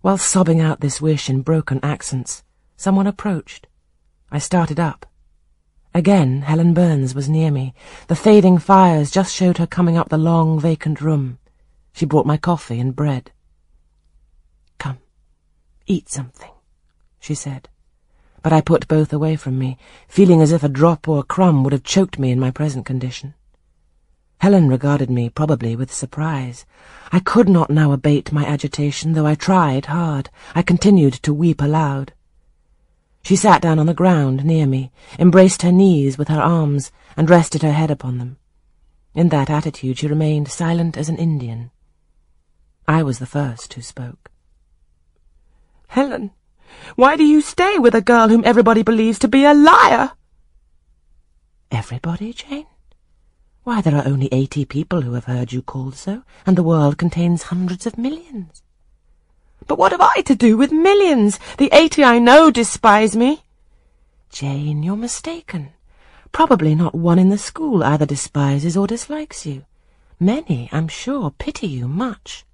While sobbing out this wish in broken accents, someone approached. I started up. Again, Helen Burns was near me. The fading fires just showed her coming up the long, vacant room. She brought my coffee and bread. Come, eat something, she said. But I put both away from me, feeling as if a drop or a crumb would have choked me in my present condition. Helen regarded me, probably with surprise. I could not now abate my agitation, though I tried hard. I continued to weep aloud. She sat down on the ground near me, embraced her knees with her arms, and rested her head upon them. In that attitude she remained silent as an Indian. I was the first who spoke. Helen, why do you stay with a girl whom everybody believes to be a liar? Everybody, Jane? Why, there are only eighty people who have heard you called so, and the world contains hundreds of millions. But what have I to do with millions? The eighty I know despise me. Jane, you're mistaken. Probably not one in the school either despises or dislikes you. Many, I'm sure, pity you much.